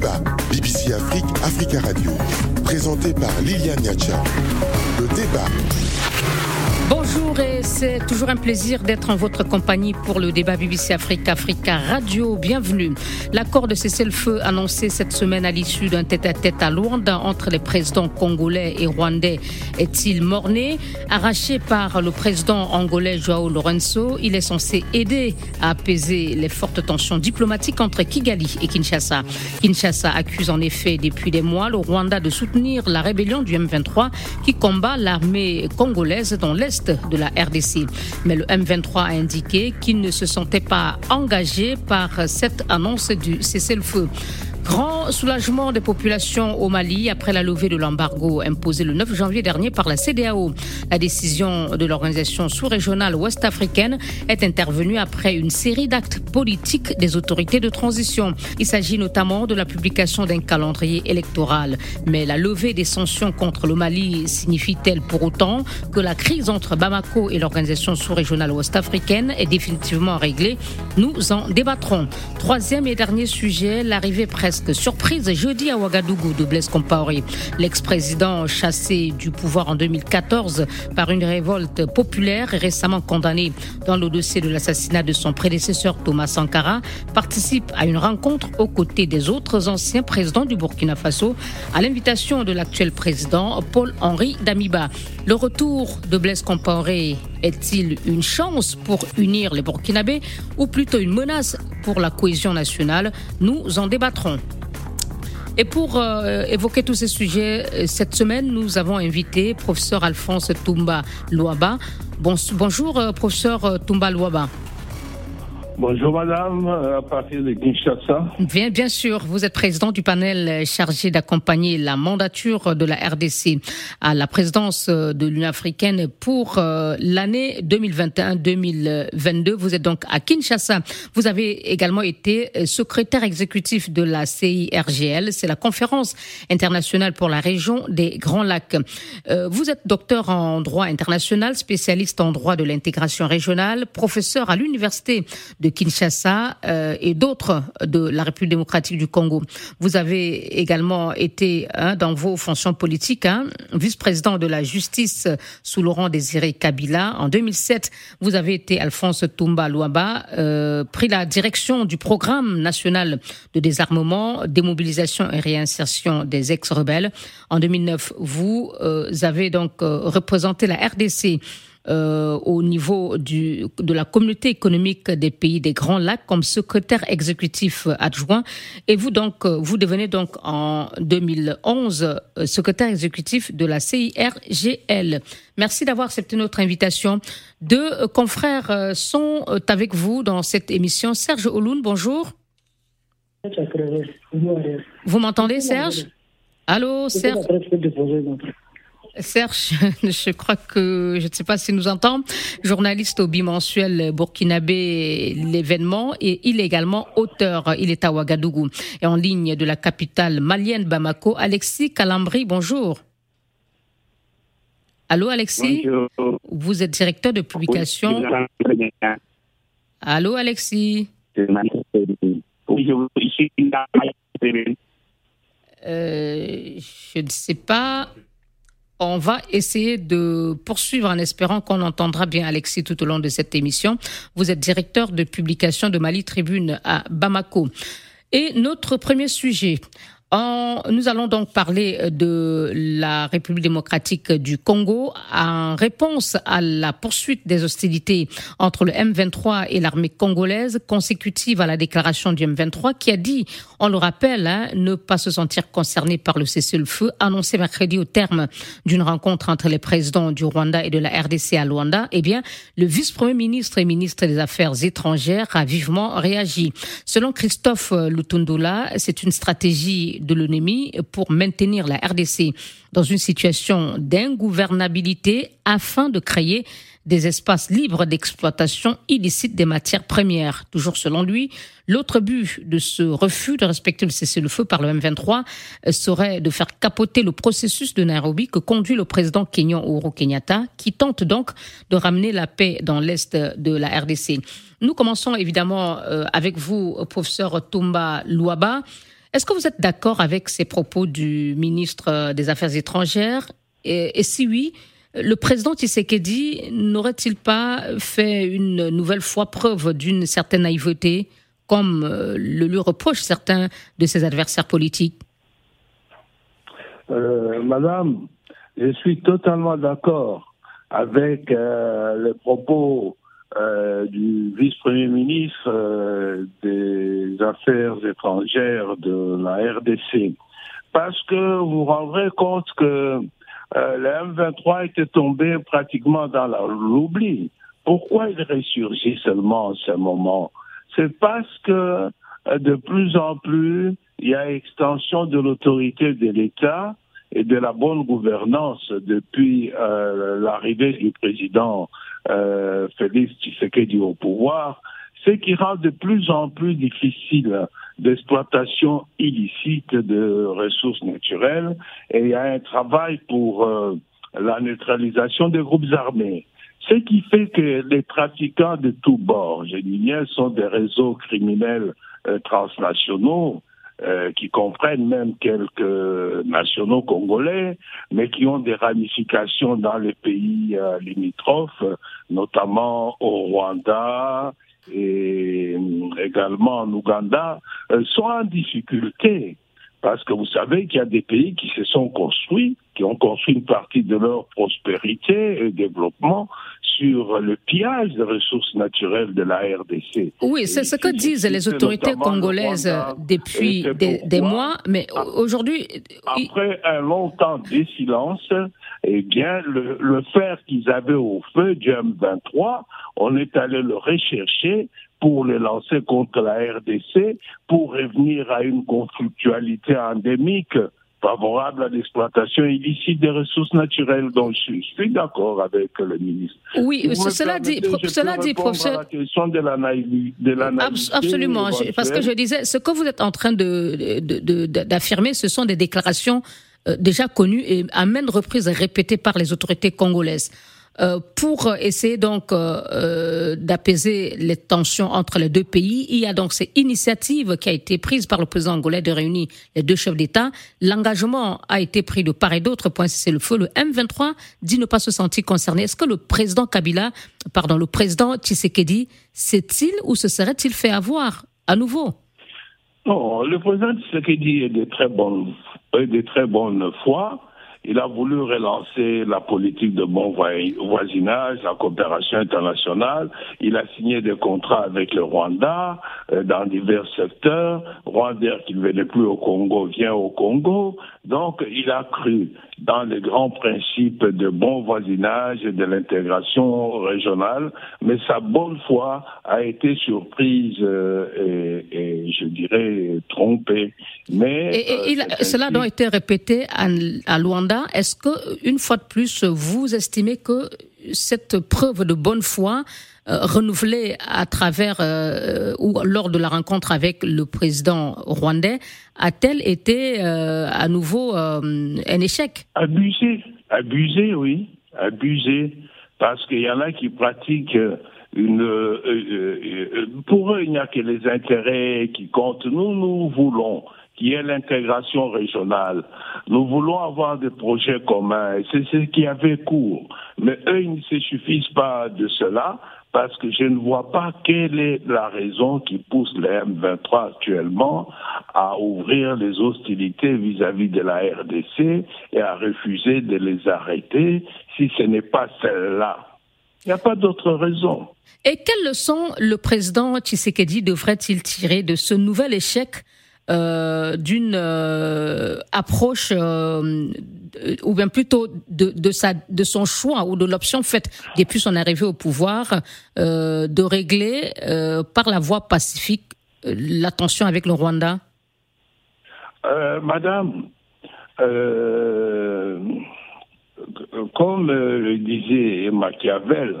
BBC Afrique, Africa Radio, présenté par Liliane Niacha. Le débat. Bonjour c'est toujours un plaisir d'être en votre compagnie pour le débat BBC Afrique Africa Radio. Bienvenue. L'accord de cessez-le-feu annoncé cette semaine à l'issue d'un tête-à-tête à Luanda entre les présidents congolais et rwandais est-il morné? Arraché par le président angolais Joao Lorenzo, il est censé aider à apaiser les fortes tensions diplomatiques entre Kigali et Kinshasa. Kinshasa accuse en effet depuis des mois le Rwanda de soutenir la rébellion du M23 qui combat l'armée congolaise dans l'est de la RDC. Mais le M23 a indiqué qu'il ne se sentait pas engagé par cette annonce du cessez-le-feu. Grand soulagement des populations au Mali après la levée de l'embargo imposé le 9 janvier dernier par la CDAO. La décision de l'organisation sous-régionale ouest-africaine est intervenue après une série d'actes politiques des autorités de transition. Il s'agit notamment de la publication d'un calendrier électoral. Mais la levée des sanctions contre le Mali signifie-t-elle pour autant que la crise entre Bamako et l'organisation sous-régionale ouest-africaine est définitivement réglée? Nous en débattrons. Troisième et dernier sujet, l'arrivée presque surprise jeudi à Ouagadougou de Blaise Compaoré. L'ex-président chassé du pouvoir en 2014 par une révolte populaire et récemment condamné dans le dossier de l'assassinat de son prédécesseur Thomas Sankara participe à une rencontre aux côtés des autres anciens présidents du Burkina Faso à l'invitation de l'actuel président Paul-Henri Damiba. Le retour de Blaise Compaoré est-il une chance pour unir les Burkinabés ou plutôt une menace pour la cohésion nationale? Nous en débattrons. Et pour euh, évoquer tous ces sujets, euh, cette semaine, nous avons invité professeur Alphonse Toumba Louaba. bonjour, euh, professeur Toumba Louaba. Bonjour madame, à partir de Kinshasa. Bien, bien sûr, vous êtes président du panel chargé d'accompagner la mandature de la RDC à la présidence de l'Union africaine pour euh, l'année 2021-2022. Vous êtes donc à Kinshasa. Vous avez également été secrétaire exécutif de la CIRGL, c'est la conférence internationale pour la région des Grands Lacs. Euh, vous êtes docteur en droit international, spécialiste en droit de l'intégration régionale, professeur à l'université de Kinshasa euh, et d'autres de la République démocratique du Congo. Vous avez également été hein, dans vos fonctions politiques, hein, vice-président de la justice sous Laurent Désiré Kabila. En 2007, vous avez été Alphonse Toumba Louaba, euh, pris la direction du programme national de désarmement, démobilisation et réinsertion des ex-rebelles. En 2009, vous euh, avez donc représenté la RDC euh, au niveau du, de la communauté économique des pays des Grands Lacs comme secrétaire exécutif adjoint. Et vous donc, euh, vous devenez donc en 2011 euh, secrétaire exécutif de la CIRGL. Merci d'avoir accepté notre invitation. Deux confrères sont avec vous dans cette émission. Serge Oloun, bonjour. Vous m'entendez, Serge? Allô, Serge? Serge, je crois que, je ne sais pas si nous entend, journaliste au bimensuel burkinabé L'événement et il est également auteur. Il est à Ouagadougou et en ligne de la capitale malienne Bamako. Alexis Calambri, bonjour. Allô Alexis? Vous êtes directeur de publication. Allô Alexis? Euh, Je ne sais pas on va essayer de poursuivre en espérant qu'on entendra bien Alexis tout au long de cette émission. Vous êtes directeur de publication de Mali Tribune à Bamako. Et notre premier sujet, nous allons donc parler de la République démocratique du Congo en réponse à la poursuite des hostilités entre le M23 et l'armée congolaise consécutive à la déclaration du M23 qui a dit, on le rappelle, hein, ne pas se sentir concerné par le cessez-le-feu annoncé mercredi au terme d'une rencontre entre les présidents du Rwanda et de la RDC à Luanda. Eh bien, le vice-premier ministre et ministre des Affaires étrangères a vivement réagi. Selon Christophe Lutundula, c'est une stratégie de l'ennemi pour maintenir la RDC dans une situation d'ingouvernabilité afin de créer des espaces libres d'exploitation illicite des matières premières. Toujours selon lui, l'autre but de ce refus de respecter le cessez-le-feu par le M23 serait de faire capoter le processus de Nairobi que conduit le président kenyan Uhuru Kenyatta, qui tente donc de ramener la paix dans l'est de la RDC. Nous commençons évidemment euh, avec vous, professeur Tomba Louaba. Est-ce que vous êtes d'accord avec ces propos du ministre des Affaires étrangères? Et, si oui, le président Tshisekedi n'aurait-il pas fait une nouvelle fois preuve d'une certaine naïveté, comme euh, le lui reprochent certains de ses adversaires politiques? Euh, Madame, je suis totalement d'accord avec euh, les propos du vice-premier ministre des Affaires étrangères de la RDC. Parce que vous vous rendrez compte que euh, le M23 était tombé pratiquement dans l'oubli. Pourquoi il ressurgit seulement en ce moment? C'est parce que euh, de plus en plus, il y a extension de l'autorité de l'État et de la bonne gouvernance depuis euh, l'arrivée du président euh, Félix Tshisekedi au pouvoir, ce qui rend de plus en plus difficile d'exploitation illicite de ressources naturelles et il y a un travail pour euh, la neutralisation des groupes armés. Ce qui fait que les trafiquants de tous bords, je dis bien, sont des réseaux criminels euh, transnationaux euh, qui comprennent même quelques nationaux congolais, mais qui ont des ramifications dans les pays limitrophes, notamment au Rwanda, et euh, également en Ouganda euh, sont en difficulté. Parce que vous savez qu'il y a des pays qui se sont construits, qui ont construit une partie de leur prospérité et développement sur le pillage des ressources naturelles de la RDC. Oui, c'est ce que disent les autorités congolaises depuis des, mois, mais aujourd'hui... Après un long temps de silence, eh bien, le, le fer qu'ils avaient au feu du M23, on est allé le rechercher pour le lancer contre la RDC, pour revenir à une conflictualité endémique favorable à l'exploitation illicite des ressources naturelles. Donc, je, suis d'accord avec le ministre. Oui, cela dit, cela dit, professeur. la question de Absolument, parce que je disais, ce que vous êtes en train d'affirmer, de, ce sont des déclarations euh, déjà connues et à maintes reprises répétées par les autorités congolaises. Euh, pour essayer donc euh, euh, d'apaiser les tensions entre les deux pays. Il y a donc cette initiative qui a été prise par le président angolais de réunir les deux chefs d'État. L'engagement a été pris de part et d'autre pour c'est le feu. Le M23 dit ne pas se sentir concerné. Est-ce que le président Kabila, pardon, le président Tshisekedi, sait-il ou se serait-il fait avoir à nouveau? Le président Tshisekedi est de très bonne, de très bonne foi. Il a voulu relancer la politique de bon voisinage, la coopération internationale. Il a signé des contrats avec le Rwanda euh, dans divers secteurs. Rwanda qui ne venait plus au Congo vient au Congo. Donc, il a cru dans les grands principes de bon voisinage et de l'intégration régionale, mais sa bonne foi a été surprise euh, et, je dirais trompée. Mais et, euh, cela a été répété à, à Luanda. Est-ce que une fois de plus, vous estimez que cette preuve de bonne foi euh, renouvelée à travers euh, ou lors de la rencontre avec le président rwandais a-t-elle été euh, à nouveau un échec? Abusé, abusé, oui, abusé, parce qu'il y en a qui pratiquent une. pour eux, il n'y a que les intérêts qui comptent. Nous, nous voulons qui est l'intégration régionale. Nous voulons avoir des projets communs c'est ce qui avait cours. Mais eux, ils ne se suffisent pas de cela parce que je ne vois pas quelle est la raison qui pousse les M23 actuellement à ouvrir les hostilités vis-à-vis de la RDC et à refuser de les arrêter si ce n'est pas celle-là. Il n'y a pas d'autre raison. Et quelle leçon le président Tshisekedi devrait-il tirer de ce nouvel échec d'une euh, approche euh, ou bien plutôt de, de, sa, de son choix ou de l'option faite depuis son arrivée au pouvoir de régler par la voie pacifique la tension avec le Rwanda. Madame, comme le disait Machiavel,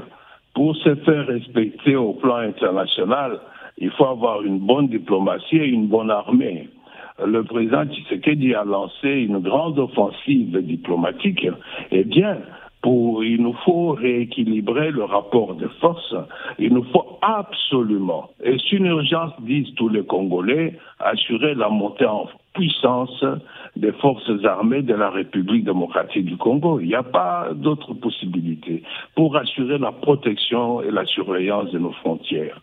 pour se faire respecter au plan international, il faut avoir une bonne diplomatie et une bonne armée. Le président Tshisekedi a lancé une grande offensive diplomatique. Eh bien, il nous faut rééquilibrer le rapport de force. Il nous faut absolument, et c'est une urgence, disent tous les Congolais, assurer la montée en, puissance des forces armées de la République démocratique du Congo. Il n'y a pas d'autre possibilité pour assurer la protection et la surveillance de nos frontières.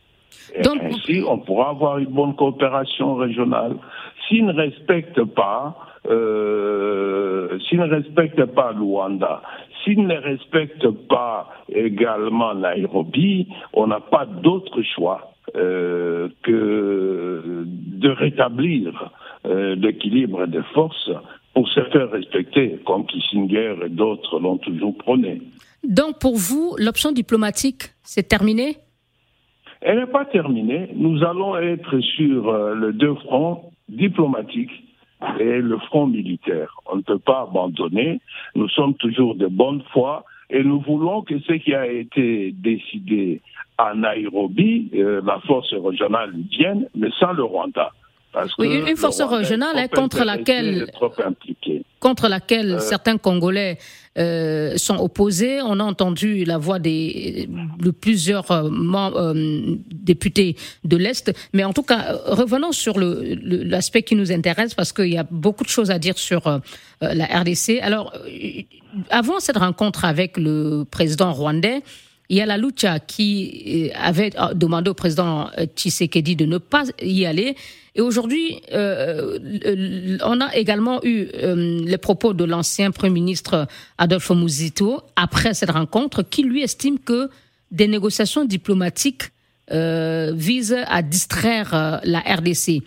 Donc, ainsi, on pourra avoir une bonne coopération régionale. S'ils ne respectent pas, euh, s'ils ne respectent pas Luanda, s'ils ne respectent pas également Nairobi, on n'a pas d'autre choix euh, que de rétablir euh, l'équilibre des forces pour se faire respecter, comme Kissinger et d'autres l'ont toujours prôné. Donc pour vous, l'option diplomatique, c'est terminé? Elle n'est pas terminée. Nous allons être sur euh, le deux fronts diplomatiques et le front militaire. On ne peut pas abandonner. Nous sommes toujours de bonne foi et nous voulons que ce qui a été décidé à Nairobi, euh, la force régionale vienne, mais sans le Rwanda. oui, une force régionale hein, contre laquelle, contre laquelle euh, certains Congolais euh, sont opposés. On a entendu la voix des, de plusieurs députés de l'Est. Mais en tout cas, revenons sur l'aspect qui nous intéresse parce qu'il y a beaucoup de choses à dire sur la RDC. Alors, avant cette rencontre avec le président rwandais, il y a la Lucha qui euh, avait euh, demandé au président euh, Tshisekedi de ne pas y aller. Et aujourd'hui, on a également eu les propos de l'ancien Premier ministre Adolfo Muzito après cette rencontre, qui lui estime que des négociations diplomatiques visent à distraire la RDC.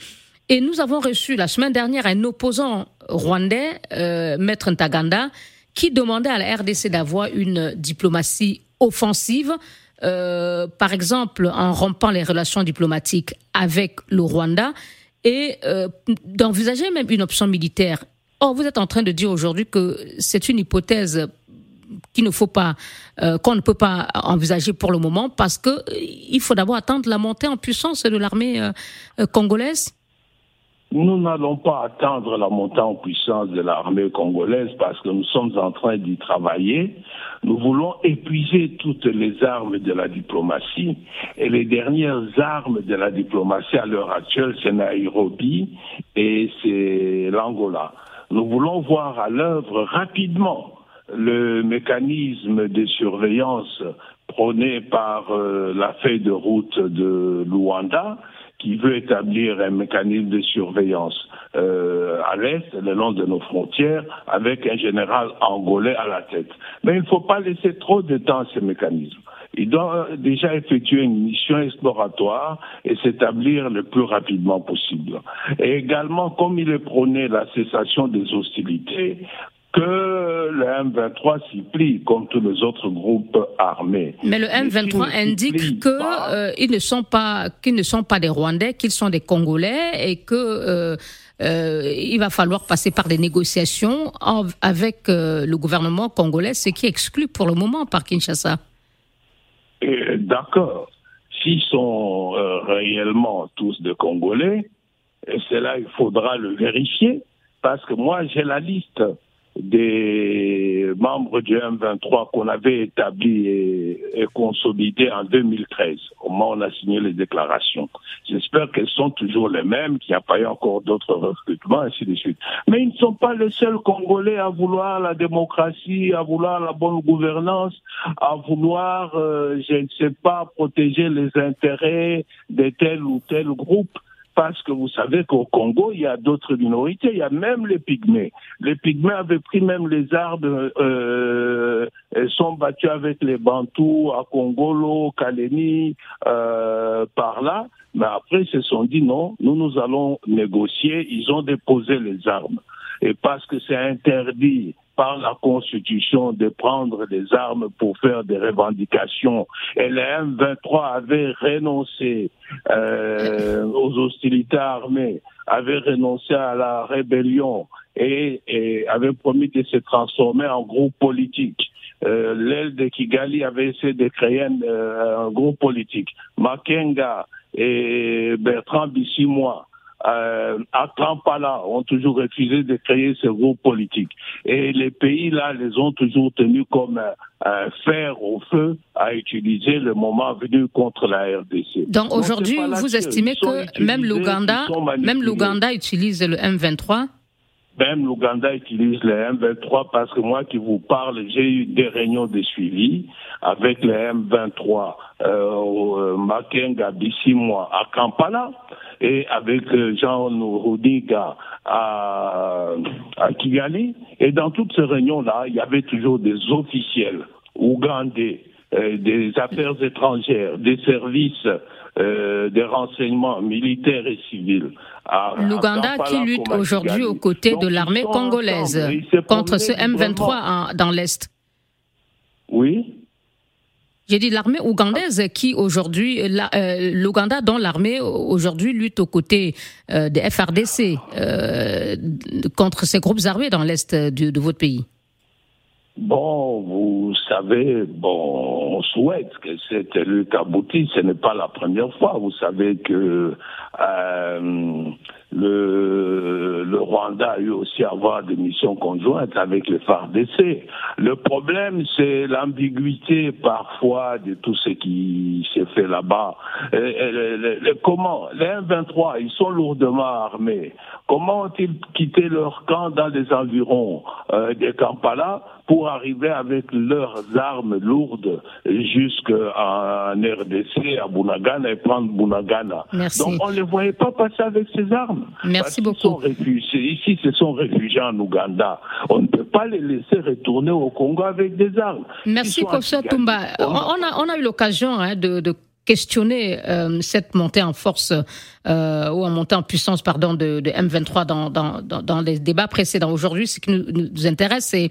Et nous avons reçu la semaine dernière un opposant rwandais, Maître Ntaganda, qui demandait à la RDC d'avoir une diplomatie offensive, euh, par exemple en rompant les relations diplomatiques avec le Rwanda et euh, d'envisager même une option militaire. Or, vous êtes en train de dire aujourd'hui que c'est une hypothèse qu'il ne faut pas, euh, qu'on ne peut pas envisager pour le moment parce que il faut d'abord attendre la montée en puissance de l'armée congolaise. Nous n'allons pas attendre la montée en puissance de l'armée congolaise parce que nous sommes en train d'y travailler. Nous voulons épuiser toutes les armes de la diplomatie et les dernières armes de la diplomatie à l'heure actuelle, c'est Nairobi et c'est l'Angola. Nous voulons voir à l'œuvre rapidement le mécanisme de surveillance prôné par euh, la feuille de route de Luanda qui veut établir un mécanisme de surveillance euh, à l'est, le long de nos frontières, avec un général angolais à la tête. Mais il ne faut pas laisser trop de temps à ce mécanisme. Il doit déjà effectuer une mission exploratoire et s'établir le plus rapidement possible. Et également, comme il est prôné la cessation des hostilités, que le M23 s'y plie comme tous les autres groupes armés. Mais le M23 indique qu'ils euh, ne sont pas qu'ils ne sont pas des Rwandais, qu'ils sont des Congolais et que euh, euh, il va falloir passer par des négociations avec le gouvernement congolais, ce qui exclut pour le moment par Kinshasa. D'accord. S'ils sont réellement tous des Congolais, c'est là il faudra le vérifier parce que moi j'ai la liste des membres du M23 qu'on avait établi et, consolidé en 2013, au moment où on a signé les déclarations. J'espère qu'elles sont toujours les mêmes, qu'il n'y a pas eu encore d'autres recrutements, ainsi de suite. Mais ils ne sont pas les seuls Congolais à vouloir la démocratie, à vouloir la bonne gouvernance, à vouloir, euh, je ne sais pas, protéger les intérêts de tel ou tel groupe parce que vous savez qu'au Congo, il y a d'autres minorités, il y a même les pygmées. Les pygmées avaient pris même les arbres, euh, sont battus avec les Bantous à Congolo, Kaleni, euh, par là. Mais après, ils se sont dit non, nous, nous allons négocier. Ils ont déposé les armes. Et parce que c'est interdit par la Constitution de prendre des armes pour faire des revendications. Et le M23 avait renoncé euh, aux hostilités armées, avait renoncé à la rébellion et, avait promis de se transformer en groupe politique. Euh, L'aile de Kigali avait essayé de créer un, euh, groupe politique. Makenga et Bertrand Bissimois euh, à Kampala ont toujours refusé de créer ce groupe politique. Et les pays là les ont toujours tenus comme un fer au feu à utiliser le moment venu contre la RDC. Donc aujourd'hui, vous estimez que même l'Ouganda, même l'Ouganda utilise le M23 même l'Ouganda utilise le M23 parce que moi qui vous parle, j'ai eu des réunions de suivi avec le M23 euh, au euh, Makenga d'ici mois à Kampala et avec euh, Jean Roudiga à, à Kigali. Et dans toutes ces réunions-là, il y avait toujours des officiels ougandais, euh, des affaires étrangères, des services euh, des renseignements militaires et civils. L'Ouganda qui lutte aujourd'hui aux côtés de l'armée congolaise contre ce M23 dans l'Est. Oui. J'ai dit l'armée ougandaise qui aujourd'hui, euh, l'Ouganda dont l'armée aujourd'hui lutte aux côtés euh, des FRDC contre ces groupes armés dans l'est de, votre pays. Bon, vous savez, bon, on souhaite que cette lutte aboutisse. Ce n'est pas la première fois. Vous savez que le, le Rwanda a eu aussi à avoir des missions conjointes avec les FARDC. Le problème, c'est l'ambiguïté parfois de tout ce qui s'est fait là-bas. comment Les M23, ils sont lourdement armés. Comment ont-ils quitté leur camp dans les environs euh, de Kampala pour arriver avec leurs armes lourdes jusqu'en RDC, à Bunagana et prendre Bunagana? Donc on ne les voyait pas passer avec ces armes. Merci beaucoup. ici, ce sont réfugiés en Ouganda. On ne peut pas les laisser retourner au Congo avec des armes. Merci, Kosa Tumba. On a, on a eu l'occasion hein, de, de questionner euh, cette montée en force euh, ou en montée en puissance pardon de, de M23 dans, dans, dans, les débats précédents. Aujourd'hui, ce qui nous, nous intéresse, c'est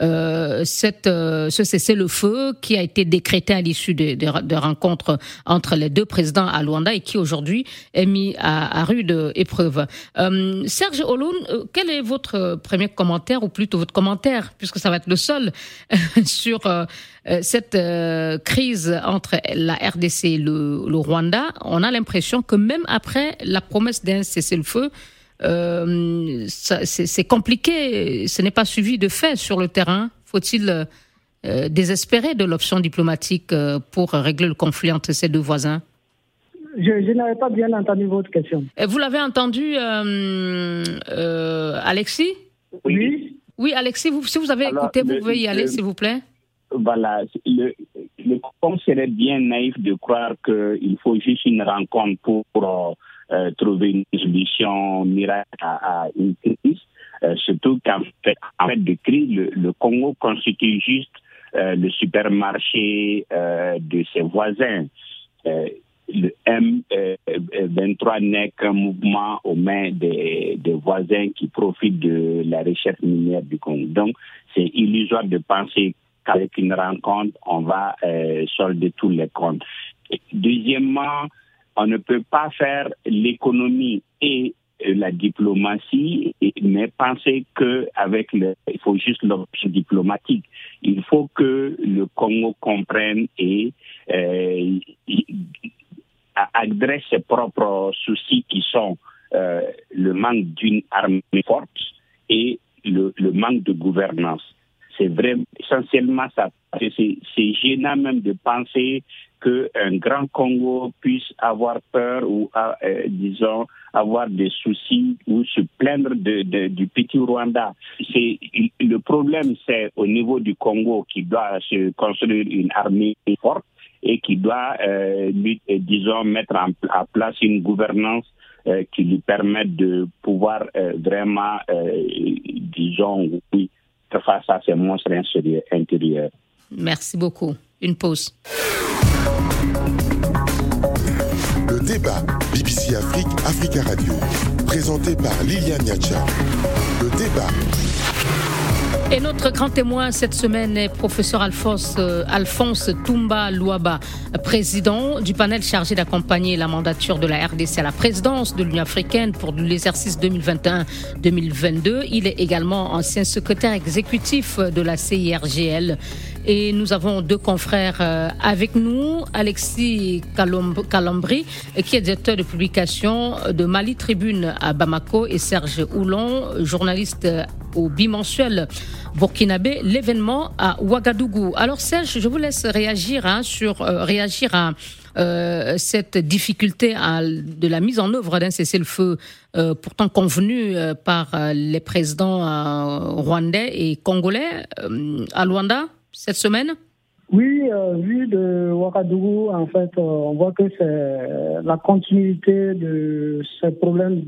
euh, euh, ce cessez-le-feu qui a été décrété à l'issue de, rencontres entre les deux présidents à Luanda et qui aujourd'hui est mis à, à rude épreuve. Euh, Serge Oloun, euh, quel est votre premier commentaire ou plutôt votre commentaire, puisque ça va être le seul, sur cette crise entre la RDC et le, le Rwanda? On a l'impression que même après la promesse d'un cessez-le-feu, euh, c'est compliqué, ce n'est pas suivi de fait sur le terrain. Faut-il euh, désespérer de l'option diplomatique euh, pour régler le conflit entre ces deux voisins? Je, n'avais pas bien entendu votre question. vous l'avez entendu, Alexis? Oui. Oui, Alexis, si vous avez écouté, vous pouvez y aller, s'il vous plaît. Voilà, le, le serait bien naïf de croire qu'il faut juste une rencontre pour, euh, trouver une solution miracle à, une crise. Euh, surtout qu'en fait, en fait de crise, le, Congo constitue juste euh, le supermarché de ses voisins. le M23 n'est qu'un mouvement aux mains des, voisins qui profitent de la recherche minière du Congo. Donc, c'est illusoire de penser qu'avec une rencontre, on va solder tous les comptes. Deuxièmement, on ne peut pas faire l'économie et euh, la diplomatie, mais penser que avec le, il faut juste l'option diplomatique. Il faut que le Congo comprenne et euh, adresse ses propres soucis qui sont euh, le manque d'une armée forte et le manque de gouvernance. C'est vraiment essentiellement ça. C'est gênant même de penser qu'un grand Congo puisse avoir peur ou, euh, disons, avoir des soucis ou se plaindre de, du petit Rwanda. C'est le problème, c'est au niveau du Congo qui doit se construire une armée forte et qui doit, euh, disons, mettre en, place une gouvernance euh, qui lui permette de pouvoir vraiment, disons, oui, face à ces monstres intérieurs. Merci beaucoup. Une pause. Le débat BBC Afrique, Africa Radio, présenté par Liliane Niacha. Le débat. Et notre grand témoin cette semaine est professeur Alphonse, euh, Toumba Louaba, président du panel chargé d'accompagner la mandature de la RDC à la présidence de l'Union africaine pour l'exercice 2021-2022. Il est également ancien secrétaire exécutif de la CIRGL et nous avons deux confrères euh, avec nous, Alexis Calambri, qui est directeur de publication de Mali Tribune à Bamako, et Serge Houlon, journaliste au bimensuel burkinabé, l'événement à Ouagadougou. Alors Serge, je vous laisse réagir hein, sur euh, réagir à euh, cette difficulté de la mise en œuvre d'un cessez-le-feu pourtant convenu par les présidents rwandais et congolais à Luanda cette semaine? Oui, euh, vu de Ouagadougou, en fait, euh, on voit que c'est la continuité de ces problèmes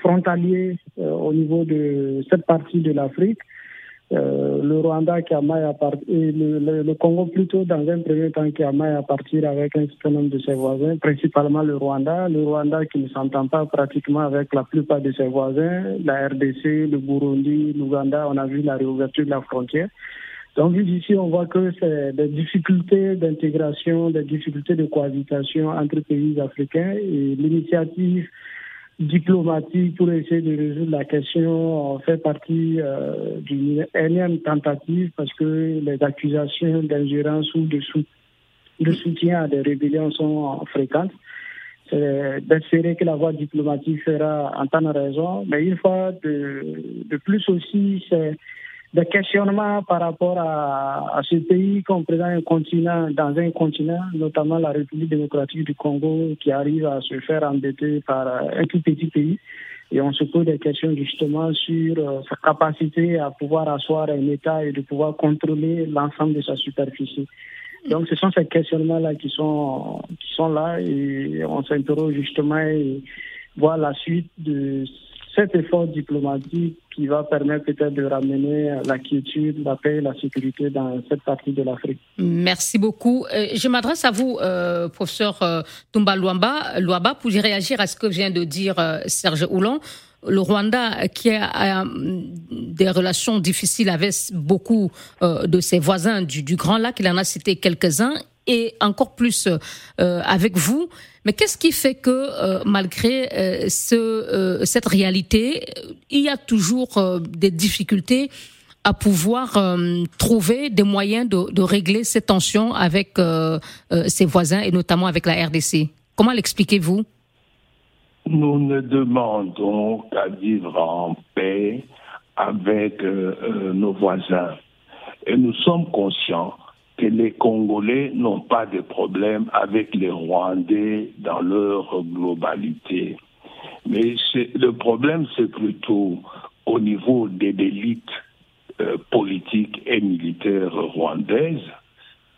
frontaliers euh, au niveau de cette partie de l'Afrique. le Rwanda qui a maille à partir, le, le, Congo plutôt dans un premier temps qui a maille à partir avec un certain nombre de ses voisins, principalement le Rwanda. Le Rwanda qui ne s'entend pas pratiquement avec la plupart de ses voisins, la RDC, le Burundi, l'Ouganda, on a vu la réouverture de la frontière. Donc ici, on voit que c'est des difficultés d'intégration, des difficultés de cohabitation entre pays africains et l'initiative diplomatique pour essayer de résoudre la question fait partie euh, d'une énième tentative parce que les accusations d'ingérence ou de, soutien à des rébellions sont fréquentes. C'est d'espérer que la voie diplomatique fera entendre raison, mais une fois de, de plus aussi, c'est des questionnements par rapport à, ce pays comme présente un continent, dans un continent, notamment la République démocratique du Congo, qui arrive à se faire embêter par un tout petit pays. Et on se pose des questions justement sur euh, sa capacité à pouvoir asseoir un État et de pouvoir contrôler l'ensemble de sa superficie. Donc ce sont ces questionnements-là qui sont, qui sont là et on s'interroge justement et voir la suite de cet effort diplomatique qui va permettre peut-être de ramener la quiétude, la paix et la sécurité dans cette partie de l'Afrique. Merci beaucoup. Euh, je m'adresse à vous, euh, professeur euh, Tumba Luamba, pour réagir à ce que vient de dire Serge Houlon. Le Rwanda, qui a des relations difficiles avec beaucoup de ses voisins du Grand Lac, il en a cité quelques-uns, et encore plus avec vous. Mais qu'est-ce qui fait que euh, malgré euh, ce, euh, cette réalité, il y a toujours des difficultés à pouvoir trouver des moyens de, de, régler ces tensions avec ses voisins et notamment avec la RDC Comment l'expliquez-vous? Nous ne demandons qu'à vivre en paix avec nos voisins. Et nous sommes conscients que les Congolais n'ont pas de problème avec les Rwandais dans leur globalité. Mais le problème, c'est plutôt au niveau des élites euh, politiques et militaires rwandaises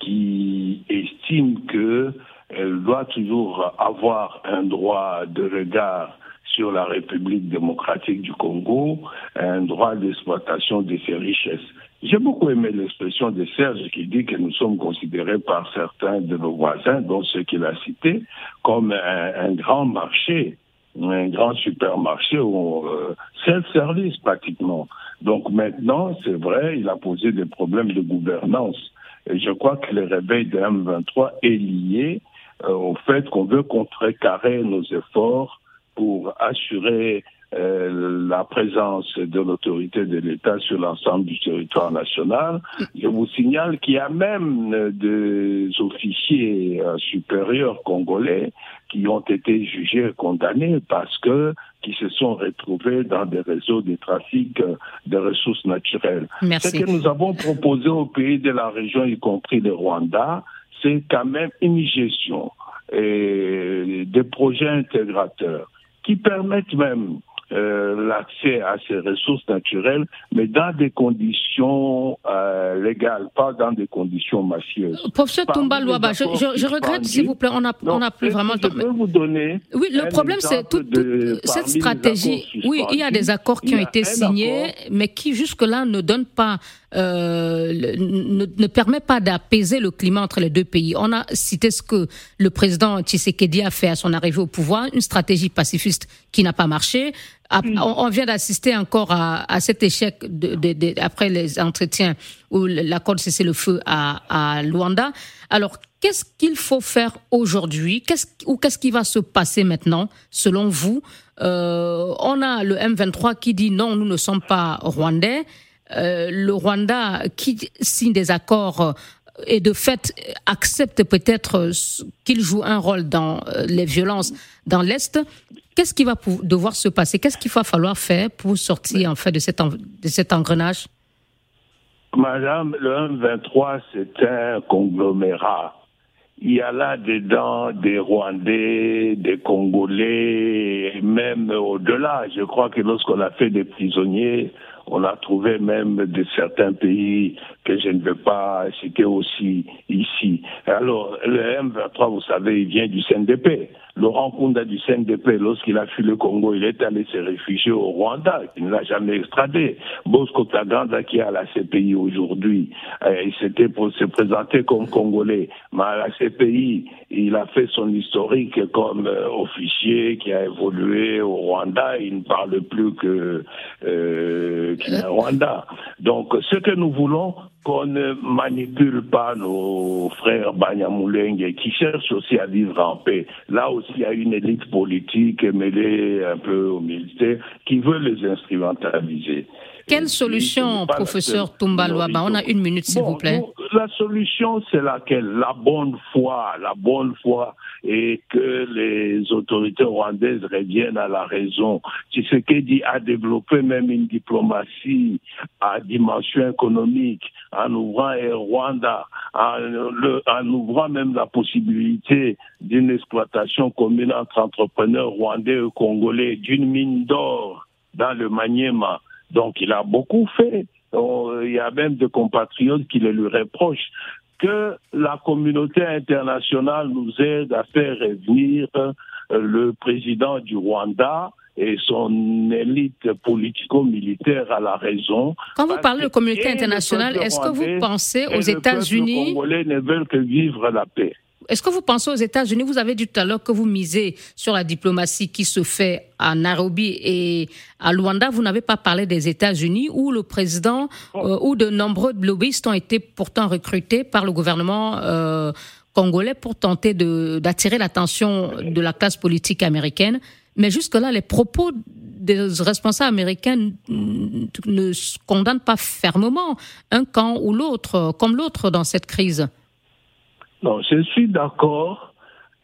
qui estiment qu'elle doit toujours avoir un droit de regard sur la République démocratique du Congo, un droit d'exploitation de ses richesses. J'ai beaucoup aimé l'expression de Serge qui dit que nous sommes considérés par certains de nos voisins, dont ceux qu'il a cités, comme un, grand marché, un grand supermarché ou euh, self-service pratiquement. Donc maintenant, c'est vrai, il a posé des problèmes de gouvernance. Et je crois que le réveil de M23 est lié euh, au fait qu'on veut contrecarrer nos efforts pour assurer euh, la présence de l'autorité de l'État sur l'ensemble du territoire national. Je vous signale qu'il y a même euh, des officiers euh, supérieurs congolais qui ont été jugés et condamnés parce que qui se sont retrouvés dans des réseaux de trafic de ressources naturelles. Ce que nous avons proposé aux pays de la région, y compris le Rwanda, c'est quand même une gestion et des projets intégrateurs qui permettent même euh, l'accès à ces ressources naturelles, mais dans des conditions euh, légales, pas dans des conditions mafieuses. Professeur Toumba Louaba, je, je, regrette, s'il vous plaît, on n'a on a plus vraiment... Je peux vous donner... Oui, le problème, c'est toute, cette stratégie. Oui, il y a des accords qui ont été signés, mais qui jusque-là ne donnent pas euh, ne, ne, permet pas d'apaiser le climat entre les deux pays. On a cité ce que le président Tshisekedi a fait à son arrivée au pouvoir, une stratégie pacifiste qui n'a pas marché. Mm. On vient d'assister encore à, à, cet échec de, de, de, après les entretiens où l'accord de cesser le feu à, à Luanda. Alors, qu'est-ce qu'il faut faire aujourd'hui? Qu'est-ce, Ou qu'est-ce qui va se passer maintenant, selon vous? Euh, On a le M23 qui dit non, nous ne sommes pas rwandais. Euh, le Rwanda qui signe des accords et de fait accepte peut-être qu'il joue un rôle dans les violences dans l'Est, qu'est-ce qui va devoir se passer? Qu'est-ce qu'il va falloir faire pour sortir en fait de cet, de cet engrenage? Madame, le 1-23, c'est un conglomérat. Il y a là dedans des Rwandais, des Congolais, même au-delà. Je crois que lorsqu'on a fait des prisonniers, on a trouvé même de certains pays que je ne veux pas citer aussi ici. Alors, le M23, vous savez, il vient du CNDP. Laurent Kunda du CNDP, lorsqu'il a fui le Congo, il est allé se réfugier au Rwanda, il ne l'a jamais extradé. Bosco Taganda, qui est à la CPI aujourd'hui, euh, il s'était pour se présenter comme Congolais. Mais à la CPI, il a fait son historique comme euh, officier qui a évolué au Rwanda. Il ne parle plus que euh, Donc, ce que nous voulons, qu'on ne manipule pas nos frères Banyamulenge qui cherchent aussi à vivre en paix. Là aussi, il y a une élite politique mêlée un peu aux militaires qui veut les instrumentaliser. Quelle solution, professeur Tumbalwaba On a une minute, s'il vous plaît. la solution, c'est laquelle? La bonne foi, la bonne foi, et que les autorités rwandaises reviennent à la raison. Tshisekedi a développé même une diplomatie à dimension économique en ouvrant Rwanda, en, en ouvrant même la possibilité d'une exploitation commune entre entrepreneurs rwandais et congolais d'une mine d'or dans le Maniema donc il a beaucoup fait. Il y a même des compatriotes qui le lui reprochent que la communauté internationale nous aide à faire revenir euh, le président du Rwanda et son élite politico-militaire à la raison. Quand vous parlez de communauté internationale, est-ce que vous pensez aux États-Unis Les Congolais ne veulent que vivre la paix? Est-ce que vous pensez aux États-Unis Vous avez dit tout à l'heure que vous misez sur la diplomatie qui se fait à Nairobi et à Luanda. Vous n'avez pas parlé des États-Unis où le président oh. euh, ou de nombreux lobbyistes ont été pourtant recrutés par le gouvernement euh, congolais pour tenter d'attirer l'attention de la classe politique américaine. Mais jusque-là, les propos des responsables américains ne condamnent pas fermement un camp ou l'autre, comme l'autre dans cette crise. Non, je suis d'accord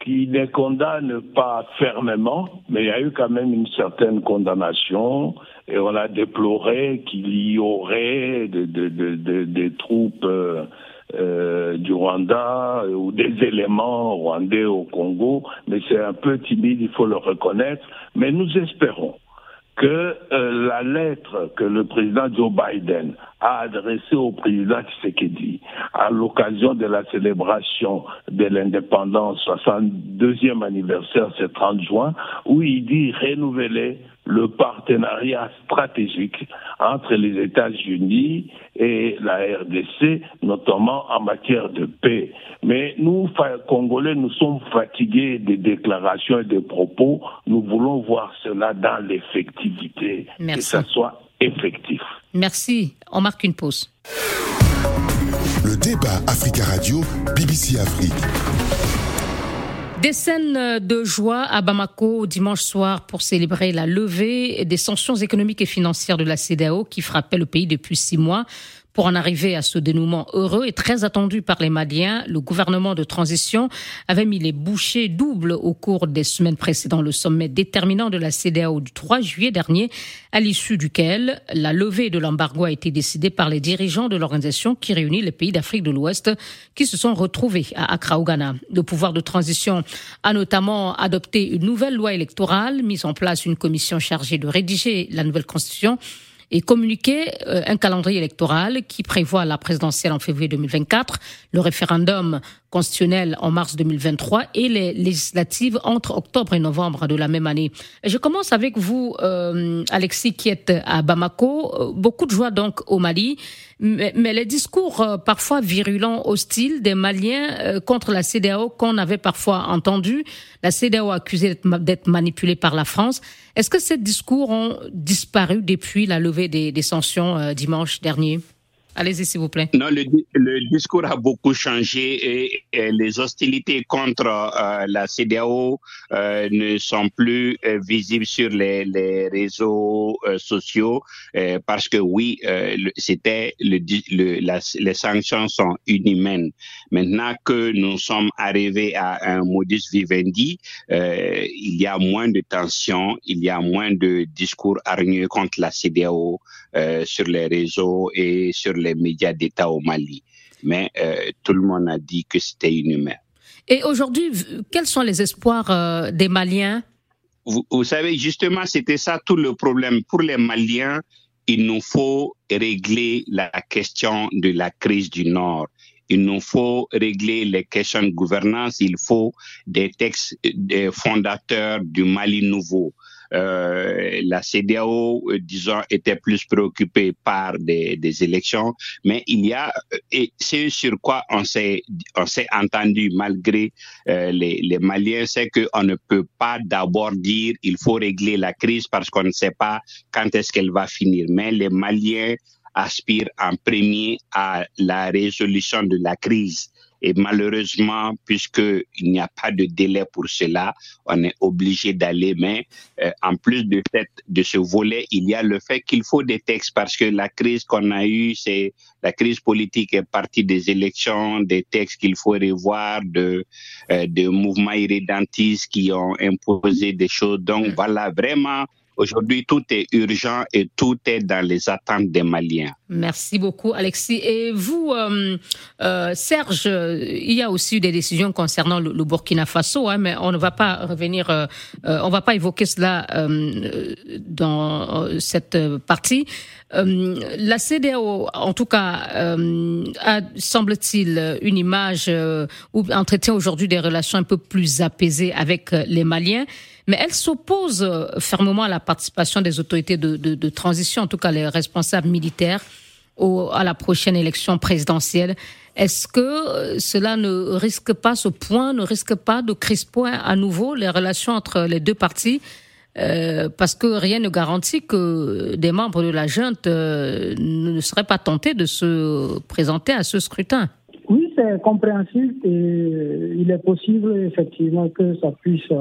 qu'il ne condamne pas fermement, mais il y a eu quand même une certaine condamnation et on a déploré qu'il y aurait des troupes euh, euh, du Rwanda ou des éléments rwandais au Congo, mais c'est un peu timide, il faut le reconnaître, mais nous espérons que euh, la lettre que le président Joe Biden a adressée au président Tshisekedi à l'occasion de la célébration de l'indépendance, 62e anniversaire, ce 30 juin, où il dit renouveler le partenariat stratégique entre les États-Unis et la RDC, notamment en matière de paix. Mais nous, Congolais, nous sommes fatigués des déclarations et des propos. Nous voulons voir cela dans l'effectivité, que ça soit effectif. Merci. On marque une pause. Le débat Africa Radio, BBC Afrique. Des scènes de joie à Bamako dimanche soir pour célébrer la levée des sanctions économiques et financières de la CDAO qui frappaient le pays depuis six mois. Pour en arriver à ce dénouement heureux et très attendu par les Maliens, le gouvernement de transition avait mis les bouchées doubles au cours des semaines précédant le sommet déterminant de la CDAO du 3 juillet dernier, à l'issue duquel la levée de l'embargo a été décidée par les dirigeants de l'organisation qui réunit les pays d'Afrique de l'Ouest qui se sont retrouvés à Accra au Ghana. Le pouvoir de transition a notamment adopté une nouvelle loi électorale, mis en place une commission chargée de rédiger la nouvelle constitution et communiqué euh, un calendrier électoral qui prévoit la présidentielle en février 2024, le référendum constitutionnel en mars 2023 et les législatives entre octobre et novembre de la même année. Je commence avec vous, euh, Alexis, qui est à Bamako. Euh, beaucoup de joie donc au Mali, mais, les discours euh, parfois virulents, hostiles des Maliens contre la CDAO qu'on avait parfois entendu, la CDAO accusée d'être manipulée par la France. Est-ce que ces discours ont disparu depuis la levée des, des sanctions dimanche dernier? Allez-y, s'il vous plaît. Non, le, discours a beaucoup changé et, les hostilités contre euh, la CDAO euh, ne sont plus euh, visibles sur les, réseaux sociaux parce que oui, c'était le, le les sanctions sont inhumaines. Maintenant que nous sommes arrivés à un modus vivendi, il y a moins de tensions, il y a moins de discours hargneux contre la CDAO sur les réseaux et sur les médias d'État au Mali. Mais euh, tout le monde a dit que c'était inhumain. Et aujourd'hui, quels sont les espoirs euh, des Maliens? Vous, savez, justement, c'était ça tout le problème. Pour les Maliens, il nous faut régler la question de la crise du Nord. Il nous faut régler les questions de gouvernance. Il faut des textes des fondateurs du Mali nouveau. Euh, la CDAO, euh, disons, était plus préoccupée par des, des élections, mais il y a, euh, et c'est sur quoi on s'est, on s'est entendu malgré les, les Maliens, c'est qu'on ne peut pas d'abord dire il faut régler la crise parce qu'on ne sait pas quand est-ce qu'elle va finir. Mais les Maliens aspirent en premier à la résolution de la crise. Et malheureusement, puisqu'il n'y a pas de délai pour cela, on est obligé d'aller. Mais euh, en plus de, fait, de ce volet, il y a le fait qu'il faut des textes parce que la crise qu'on a eue, c'est la crise politique est partie des élections, des textes qu'il faut revoir, de, euh, de mouvements irrédentistes qui ont imposé des choses. Donc voilà, vraiment, Aujourd'hui, tout est urgent et tout est dans les attentes des Maliens. Merci beaucoup, Alexis. Et vous, euh, euh, Serge, il y a aussi des décisions concernant le, Burkina Faso, hein, mais on ne va pas revenir, euh, on ne va pas évoquer cela dans cette partie. la CDAO, en tout cas, a, semble-t-il, une image ou entretient aujourd'hui des relations un peu plus apaisées avec les Maliens mais elle s'oppose euh, fermement à la participation des autorités de, transition, en tout cas les responsables militaires, à la prochaine élection présidentielle. Est-ce que euh, cela ne risque pas, ce point ne risque pas de crisper à nouveau les relations entre les deux parties euh, parce que rien ne garantit que des membres de la junte ne seraient pas tentés de se présenter à ce scrutin? Oui, c'est compréhensible et il est possible effectivement que ça puisse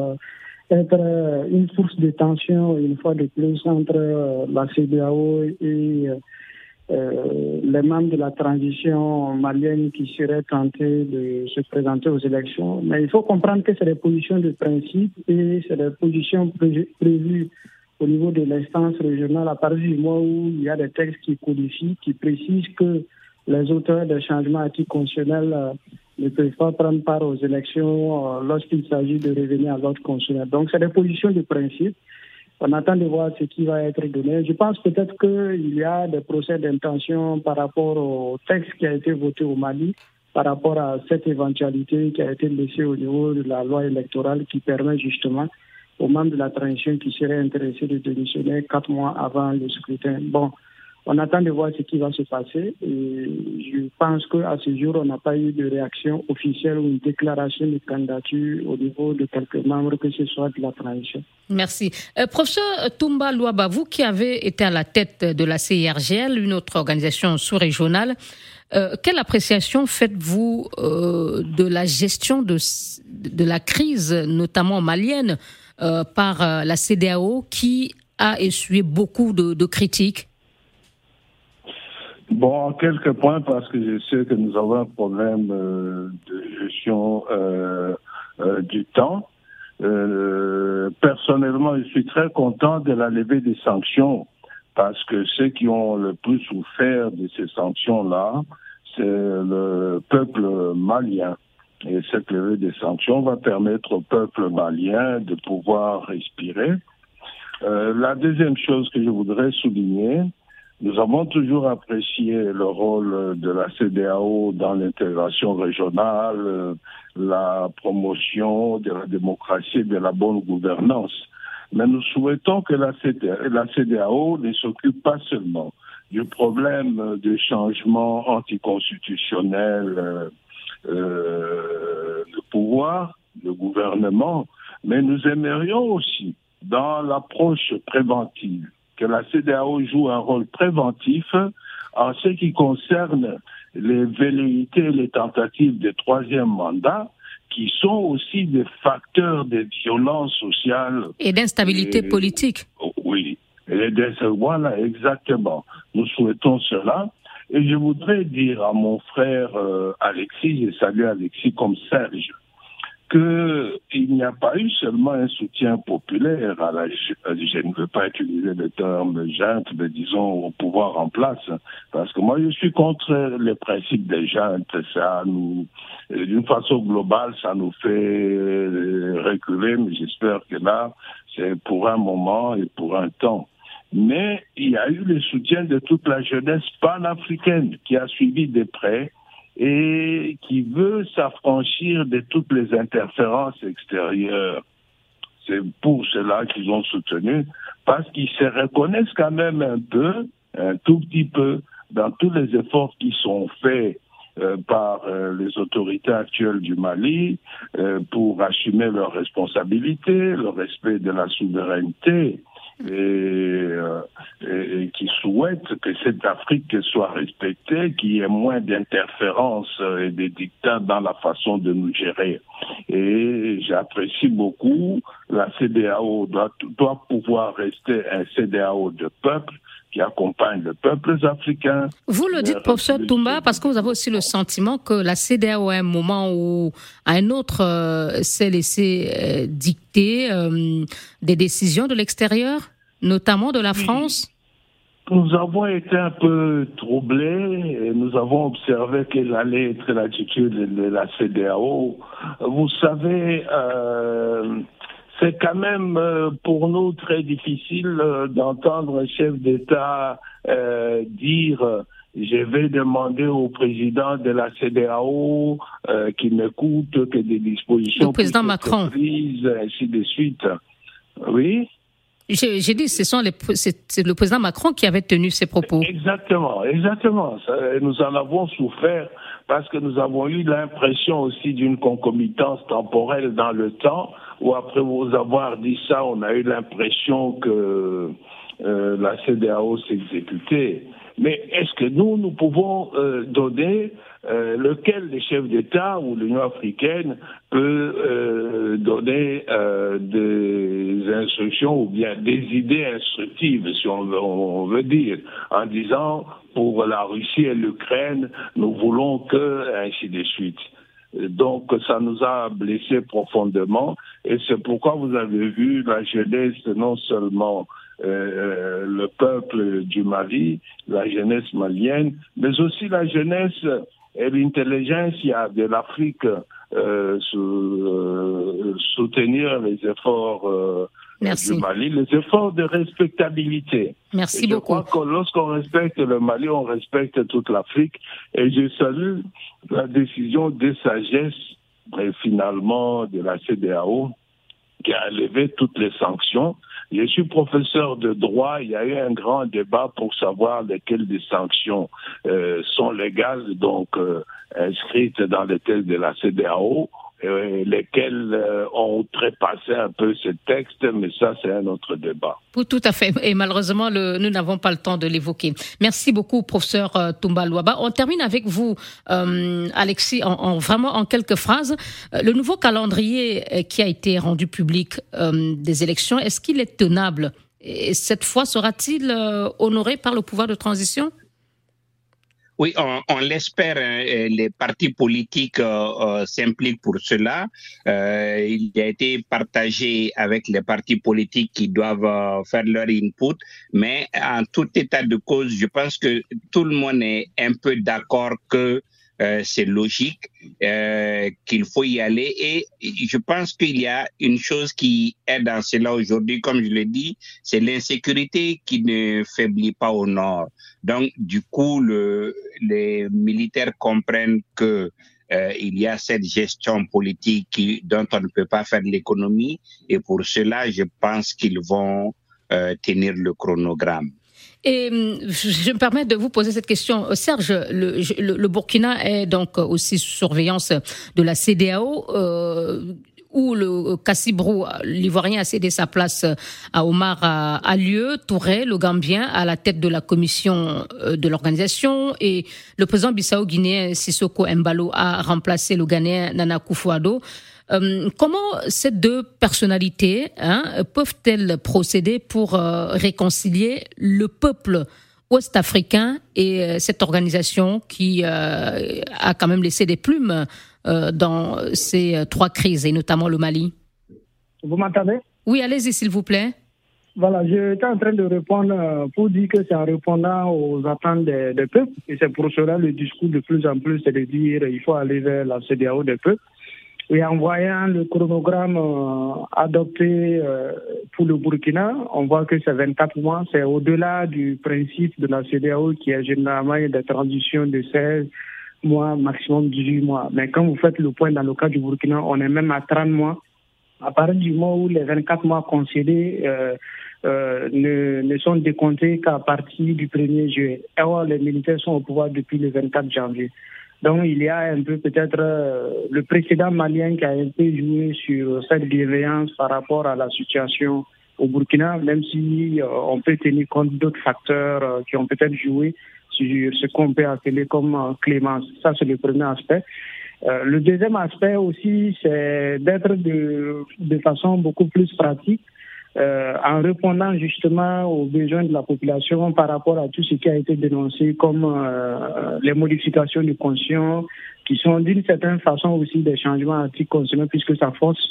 être euh, une source de tension, une fois de plus, entre euh, la CDAO et euh, les membres de la transition malienne qui seraient tentés de se présenter aux élections. Mais il faut comprendre que c'est des positions de principe et c'est des positions prévues au niveau de l'instance régionale à partir du moment où il y a des textes qui codifient, qui précisent que les auteurs des changements anticonstitutionnels ne peuvent pas prendre part aux élections euh, lorsqu'il s'agit de revenir à l'ordre constitutionnel. Donc, c'est des positions de principe. On attend de voir ce qui va être donné. Je pense peut-être qu'il y a des procès d'intention par rapport au texte qui a été voté au Mali, par rapport à cette éventualité qui a été laissée au niveau de la loi électorale qui permet justement aux membres de la transition qui seraient intéressés de démissionner quatre mois avant le scrutin. Bon, on attend de voir ce qui va se passer et je pense qu'à ce jour, on n'a pas eu de réaction officielle ou une déclaration de candidature au niveau de quelques membres, que ce soit de la transition. Merci. Euh, professeur Toumba Louaba, vous qui avez été à la tête de la CIRGL, une autre organisation sous-régionale, euh, quelle appréciation faites-vous euh, de la gestion de, la crise, notamment malienne, par la CDAO qui a essuyé beaucoup de critiques? Bon, quelques points parce que je sais que nous avons un problème euh, de gestion euh, euh, du temps. personnellement, je suis très content de la levée des sanctions parce que ceux qui ont le plus souffert de ces sanctions-là, c'est le peuple malien. Et cette levée des sanctions va permettre au peuple malien de pouvoir respirer. la deuxième chose que je voudrais souligner, nous avons toujours apprécié le rôle de la CDAO dans l'intégration régionale, la promotion de la démocratie et de la bonne gouvernance. Mais nous souhaitons que la CDAO, ne s'occupe pas seulement du problème de changement anticonstitutionnel euh, euh, de pouvoir, de gouvernement, mais nous aimerions aussi, dans l'approche préventive, que la CDAO joue un rôle préventif En ce qui concerne les velléités, les tentatives de troisième mandat, qui sont aussi des facteurs de violence sociale. Et d'instabilité politique. Oui, et voilà, exactement. Nous souhaitons cela. Et je voudrais dire à mon frère euh, Alexis, je salue Alexis comme Serge, qu'il n'y a pas eu seulement un soutien populaire à la, je ne veux pas utiliser le terme junte, mais disons au pouvoir en place, parce que moi je suis contre les principes des juntes, ça nous, d'une façon globale, ça nous fait reculer, mais j'espère que là, c'est pour un moment et pour un temps. Mais il y a eu le soutien de toute la jeunesse panafricaine qui a suivi de près et qui veut s'affranchir de toutes les interférences extérieures. C'est pour cela qu'ils ont soutenu, parce qu'ils se reconnaissent quand même un peu, un tout petit peu, dans tous les efforts qui sont faits euh, par euh, les autorités actuelles du Mali euh, pour assumer leurs responsabilités, le respect de la souveraineté euh, et, et, qui souhaite que cette Afrique soit respectée, qu'il y ait moins d'interférences et de dictats dans la façon de nous gérer. Et j'apprécie beaucoup la CDAO doit, doit pouvoir rester un CDAO de peuple qui accompagne le peuple africain. Vous le dites, professeur Toumba, parce que vous avez aussi le sentiment que la CDAO, à un moment ou à un autre, euh, s'est laissé euh, dicter euh, des décisions de l'extérieur, notamment de la France nous avons été un peu troublés et nous avons observé quelle allait être l'attitude de la CDAO. Vous savez, euh, c'est quand même euh, pour nous très difficile euh, d'entendre un chef d'État euh, dire je vais demander au président de la CDAO euh, qu'il n'écoute que des dispositions le président Macron prises, ainsi de suite. Oui. J'ai dit, ce sont les, c'est le président Macron qui avait tenu ces propos. Exactement, exactement. nous en avons souffert parce que nous avons eu l'impression aussi d'une concomitance temporelle dans le temps, où après vous avoir dit ça, on a eu l'impression que euh, la CDAO s'exécutait. Mais est-ce que nous, nous pouvons euh, donner euh, lequel des chefs d'État ou l'Union africaine peut euh, donner euh, des instructions ou bien des idées instructives, si on veut, on veut dire, en disant pour la Russie et l'Ukraine, nous voulons que, ainsi de suite. Donc ça nous a blessés profondément et c'est pourquoi vous avez vu la jeunesse non seulement euh, le peuple du Mali, la jeunesse malienne, mais aussi la jeunesse et l'intelligence de l'Afrique euh, euh, soutenir les efforts euh, du Mali, les efforts de respectabilité. Merci je beaucoup. Je crois que lorsqu'on respecte le Mali, on respecte toute l'Afrique. Et je salue la décision de sagesse, finalement, de la CDAO, qui a levé toutes les sanctions je suis professeur de droit. Il y a eu un grand débat pour savoir lesquelles des sanctions euh, sont légales, donc euh, inscrites dans les textes de la CDAO euh, lesquels euh, ont trépassé un peu ce texte, mais ça, c'est un autre débat. Tout à fait. Et malheureusement, le, nous n'avons pas le temps de l'évoquer. Merci beaucoup, professeur euh, Toumba Louaba. On termine avec vous, euh, Alexis, en, en, vraiment en quelques phrases. Euh, le nouveau calendrier euh, qui a été rendu public des élections, est-ce qu'il est tenable? Et cette fois, sera-t-il honoré par le pouvoir de transition? Oui, on, on l'espère. Hein, les partis politiques euh, euh, s'impliquent pour cela. Euh, il a été partagé avec les partis politiques qui doivent euh, faire leur input. Mais en tout état de cause, je pense que tout le monde est un peu d'accord que euh, c'est logique euh, qu'il faut y aller. Et je pense qu'il y a une chose qui est dans cela aujourd'hui, comme je l'ai dit, c'est l'insécurité qui ne faiblit pas au nord. Donc, du coup, le, les militaires comprennent que euh, il y a cette gestion politique qui, dont on ne peut pas faire l'économie. Et pour cela, je pense qu'ils vont euh, tenir le chronogramme. Et je me permets de vous poser cette question. Serge, le, le, le Burkina est donc aussi sous surveillance de la CDAO. Euh, où le Cassibrou, l'Ivoirien, a cédé sa place à Omar Alieu, Touré, le Gambien, à la tête de la commission de l'organisation, et le président bissau-guinéen Sissoko Mbalo a remplacé le Ghanéen Nana Kufuado. Euh, comment ces deux personnalités hein, peuvent-elles procéder pour euh, réconcilier le peuple ouest-africain et euh, cette organisation qui a quand même laissé des plumes dans ces trois crises, et notamment le Mali? Vous m'entendez? Oui, allez-y s'il vous plaît. Voilà, j'étais en train de répondre pour dire que c'est en répondant aux attentes des, peuples, et c'est pour cela le discours de plus en plus, c'est de dire il faut aller vers la CDAO des peuples. Et en voyant le chronogramme euh, adopté euh, pour le Burkina, on voit que c'est 24 mois. C'est au-delà du principe de la CDAO qui est généralement des transitions de 16 mois, maximum 18 mois. Mais quand vous faites le point dans le cas du Burkina, on est même à 30 mois. À partir du moment où les 24 mois concédés euh, ne, ne, sont décomptés qu'à partir du 1er juillet. Alors, les militaires sont au pouvoir depuis le 24 janvier. Donc il y a un peu peut-être euh, le précédent malien qui a un peu joué sur cette bienveillance par rapport à la situation au Burkina, même si euh, on peut tenir compte d'autres facteurs euh, qui ont peut-être joué sur ce qu'on peut appeler comme clémence. Ça, c'est le premier aspect. le deuxième aspect aussi, c'est d'être de, de façon beaucoup plus pratique euh, en répondant justement aux besoins de la population par rapport à tout ce qui a été dénoncé comme euh, les modifications de conscience qui sont d'une certaine façon aussi des changements anticonstitutionnels puisque ça force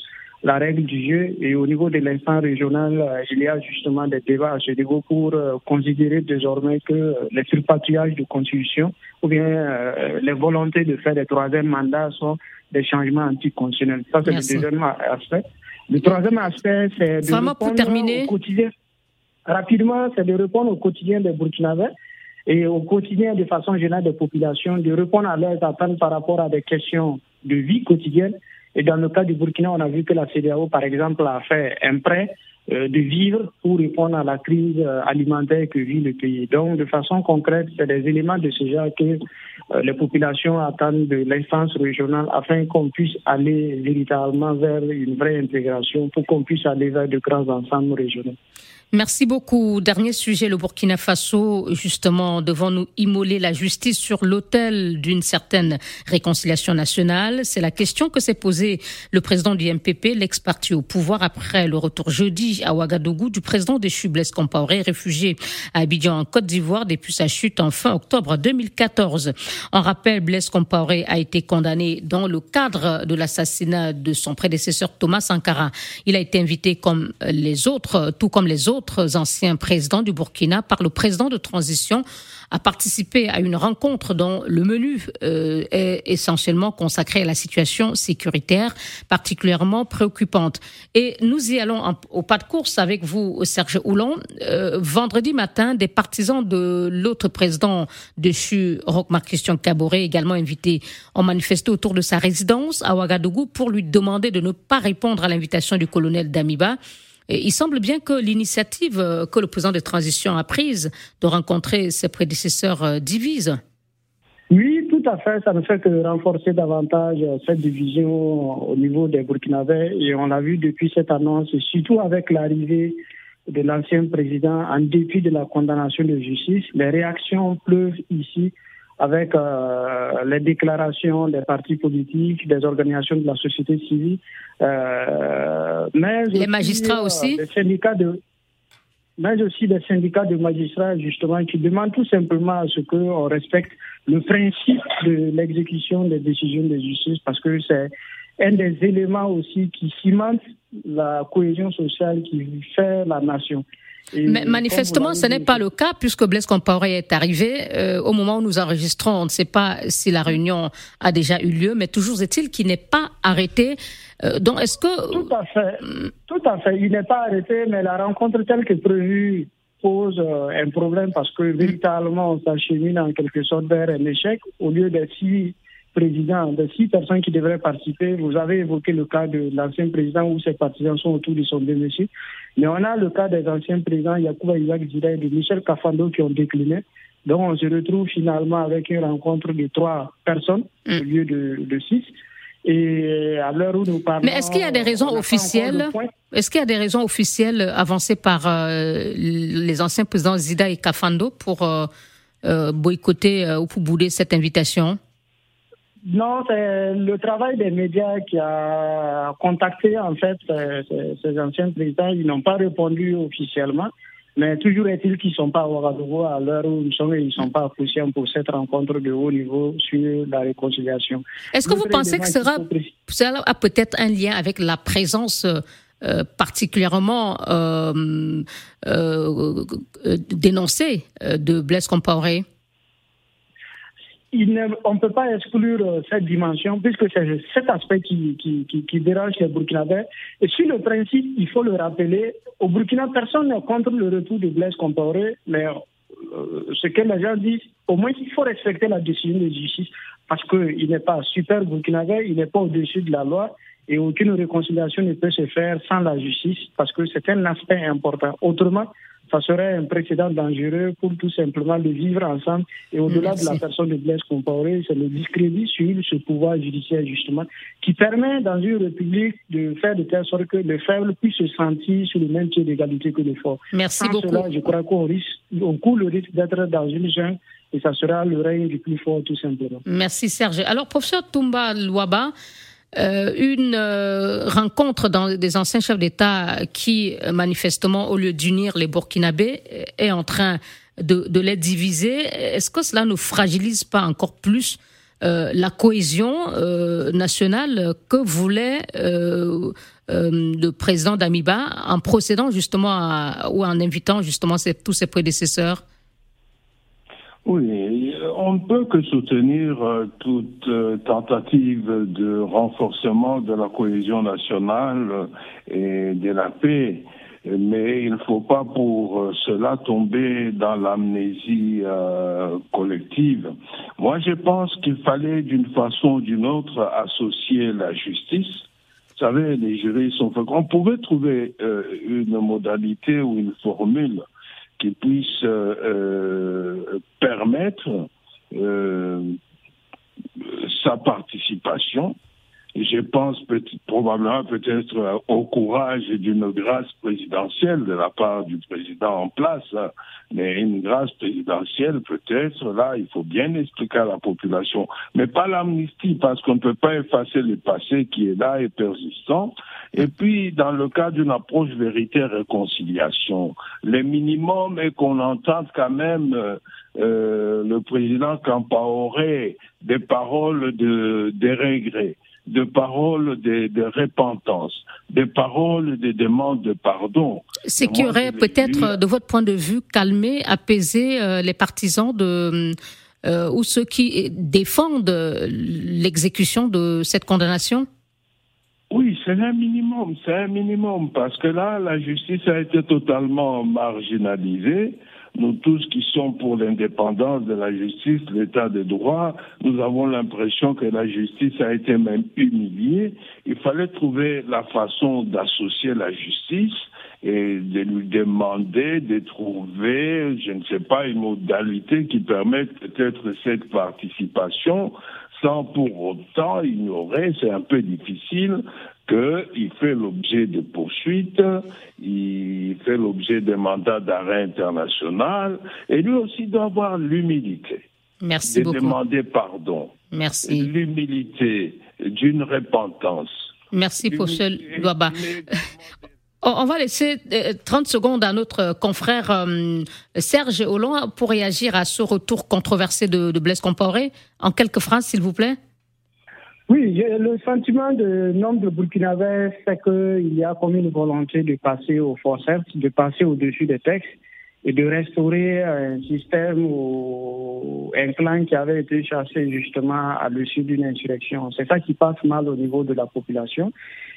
la règle du jeu et au niveau de l'instant régional, euh, il y a justement des débats à ce niveau pour considérer désormais que les surpatriages de constitution ou bien les volontés de faire des troisième mandats sont des changements anticonstitutionnels. Ça, c'est le deuxième aspect. Le troisième aspect, c'est de répondre au quotidien. Rapidement, c'est de répondre au quotidien des Burkinabés et au quotidien de façon générale des populations, de répondre à leurs attentes par rapport à des questions de vie quotidienne. Et dans le cas du Burkina, on a vu que la CDAO, par exemple, a fait un prêt de vivre pour répondre à la crise euh, alimentaire que vit le pays. Donc, de façon concrète, c'est des éléments de ce genre que euh, les populations attendent de l'instance régionale afin qu'on puisse aller véritablement vers une vraie intégration, pour qu'on puisse aller vers de grands ensembles régionaux. Merci beaucoup. Dernier sujet, le Burkina Faso, justement, devant nous immoler la justice sur l'autel d'une certaine réconciliation nationale. C'est la question que s'est posée le président du MPP, l'ex-parti au pouvoir, après le retour jeudi à Ouagadougou du président des Blaise Compaoré, réfugié à Abidjan en Côte d'Ivoire depuis sa chute en fin octobre 2014. En rappel, Blaise Compaoré a été condamné dans le cadre de l'assassinat de son prédécesseur Thomas Sankara. Il a été invité comme les autres, tout comme les autres, autres anciens présidents du Burkina par le président de transition a participé à une rencontre dont le menu euh, est essentiellement consacré à la situation sécuritaire particulièrement préoccupante. Et nous y allons au pas de course avec vous, Serge Houlon. Euh, vendredi matin, des partisans de l'autre président déchu, Rochmar Christian Caboret, également invité, ont manifesté autour de sa résidence à Ouagadougou pour lui demander de ne pas répondre à l'invitation du colonel Damiba il semble bien que l'initiative euh, que le président de transition a prise de rencontrer ses prédécesseurs euh, divise. Oui, tout à fait. Ça ne fait que renforcer davantage euh, cette division au niveau des Burkinabés. Et on l'a vu depuis cette annonce, surtout avec l'arrivée de l'ancien président, en dépit de la condamnation de justice, les réactions pleuvent ici avec euh, les déclarations des partis politiques, des organisations de la société civile, euh, mais les magistrats aussi, des syndicats de, mais aussi des syndicats de magistrats justement qui demandent tout simplement à ce qu'on respecte le principe de l'exécution des décisions de justice parce que c'est un des éléments aussi qui cimente la cohésion sociale qui fait la nation. Mais manifestement, ce n'est pas le cas puisque Blaise Compaoré est arrivé. Euh, au moment où nous enregistrons, on ne sait pas si la réunion a déjà eu lieu, mais toujours est-il qu'il n'est pas arrêté. Euh, donc, est-ce que... Tout à fait. Tout à fait. Il n'est pas arrêté, mais la rencontre telle que prévue pose euh, un problème parce que véritablement, on s'achemine en quelque sorte vers un échec au lieu de six présidents, de six personnes qui devraient participer. Vous avez évoqué le cas de l'ancien président où ses partisans sont autour de son domicile. Mais on a le cas des anciens présidents Yacouba Isaac Zira et de Michel Kafando qui ont décliné. Donc on se retrouve finalement avec une rencontre de trois personnes au mm. lieu de, de six. Et à l'heure où nous parlons. Mais est-ce qu'il y a des raisons officielles Est-ce qu'il y a des raisons officielles avancées par euh, les anciens présidents Zida et Kafando pour euh, euh, boycotter ou pour bouder cette invitation? Non, c'est le travail des médias qui a contacté en fait ces, anciens présidents. Ils n'ont pas répondu officiellement. Mais toujours est-il qu'ils ne sont pas à Ouagadougou à l'heure où ils sont et ils ne sont pas appréciés pour cette rencontre de haut niveau sur la réconciliation. Est-ce que vous pensez que cela a peut-être un lien avec la présence euh, particulièrement euh, euh, dénoncée de Blaise Compaoré? On ne peut pas exclure euh, cette dimension puisque c'est cet aspect qui, qui, dérange les Burkinabés. Et sur le principe, il faut le rappeler, au Burkina, personne n'est contre le retour de Blaise Compaoré, mais euh, ce que les gens disent, au moins il faut respecter la décision de justice parce qu'il n'est pas super burkinabé, il n'est pas au-dessus de la loi et aucune réconciliation ne peut se faire sans la justice parce que c'est un aspect important. Autrement, ça serait un précédent dangereux pour tout simplement le vivre ensemble. Et au-delà de la personne de Blaise Compaoré, c'est le discrédit sur ce pouvoir judiciaire, justement, qui permet dans une république de faire de telle sorte que le faible puisse se sentir sur le même pied d'égalité que le fort. Merci beaucoup. Cela, je crois qu'on risque, on court le risque d'être dans une jungle et ça sera le règne du plus fort, tout simplement. Merci, Serge. Alors, professeur Toumba Louaba, euh, une euh, rencontre dans des anciens chefs d'État qui, euh, manifestement, au lieu d'unir les Burkinabés, est en train de, de les diviser. Est-ce que cela ne fragilise pas encore plus la cohésion nationale que voulait le président d'Amiba en procédant justement ou en invitant justement tous ses prédécesseurs oui, on ne peut que soutenir euh, toute euh, tentative de renforcement de la cohésion nationale et de la paix, mais il ne faut pas pour cela tomber dans l'amnésie euh, collective. Moi, je pense qu'il fallait d'une façon ou d'une autre associer la justice. Vous savez, les jurys sont On pouvait trouver une modalité ou une formule qui puisse euh, euh, permettre euh, sa participation je pense peut probablement peut-être euh, au courage d'une grâce présidentielle de la part du président en place, hein. mais une grâce présidentielle peut-être, là, il faut bien expliquer à la population, mais pas l'amnistie, parce qu'on ne peut pas effacer le passé qui est là et persistant. Et puis, dans le cas d'une approche vérité-réconciliation, le minimum est qu'on entende quand même euh, euh le président Campaoré des paroles de, de de paroles de, de repentance, de paroles de demande de pardon. Ce qui aurait peut-être, de votre point de vue, calmé, apaisé euh, les partisans de euh, ou ceux qui défendent l'exécution de cette condamnation? Oui, c'est un minimum, c'est un minimum, parce que là, la justice a été totalement marginalisée. Nous tous qui sommes pour l'indépendance de la justice, l'état de droit, nous avons l'impression que la justice a été même humiliée. Il fallait trouver la façon d'associer la justice et de lui demander de trouver, je ne sais pas, une modalité qui permette peut-être cette participation sans pour autant ignorer, c'est un peu difficile, qu'il fait l'objet de poursuites, il fait l'objet d'un mandat d'arrêt international, et lui aussi doit avoir l'humilité. Merci de demander pardon. Merci. L'humilité d'une repentance. Merci, Pochel Louaba. On va laisser 30 euh, secondes à notre confrère euh, Serge Hollande pour réagir à ce retour controversé de, Blaise Compaoré. En quelques phrases, s'il vous plaît. Oui, le sentiment de nombre de Burkinabés, c'est qu'il y a comme une volonté de passer au forceps, de passer au-dessus des textes et de restaurer un système ou un clan qui avait été chassé justement à l'issue d'une insurrection. C'est ça qui passe mal au niveau de la population.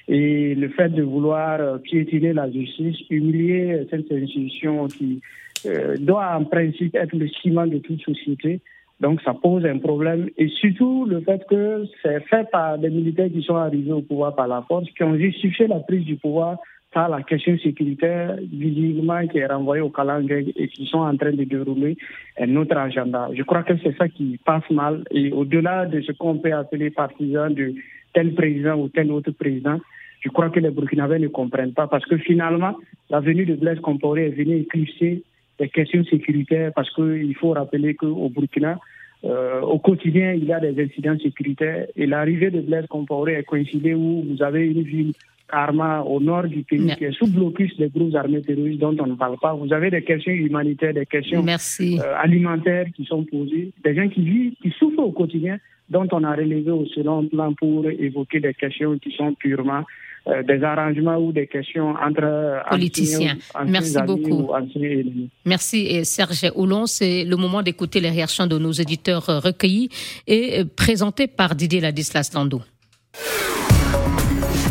Et le fait de vouloir euh, piétiner la justice, humilier cette institution qui euh, doit en principe être le ciment de toute société, donc ça pose un problème. Et surtout le fait que c'est fait par des militaires qui sont arrivés au pouvoir par la force, qui ont justifié la prise du pouvoir par la question sécuritaire, visiblement qui est renvoyée au calendrier et qui sont en train de dérouler un autre agenda. Je crois que c'est ça qui passe mal. Et au-delà de ce qu'on peut appeler partisans de tel président ou tel autre président. Je crois que les Burkinabés ne comprennent pas parce que finalement, la venue de Blaise Compaoré est venue éclipser des questions sécuritaires parce qu'il faut rappeler qu'au Burkina, euh, au quotidien, il y a des incidents sécuritaires et l'arrivée de Blaise Compaoré est coïncidée où vous avez une ville Karma au nord du pays qui est sous blocus des groupes armés terroristes dont on ne parle pas. Vous avez des questions humanitaires, des questions euh, alimentaires qui sont posées, des gens qui vivent, qui souffrent au quotidien dont on a relevé au second plan pour évoquer des questions qui sont purement euh, des arrangements ou des questions entre politiciens. Merci beaucoup. Merci et Serge Oulon. C'est le moment d'écouter les réactions de nos éditeurs recueillis et présentés par Didier Ladislas Lando.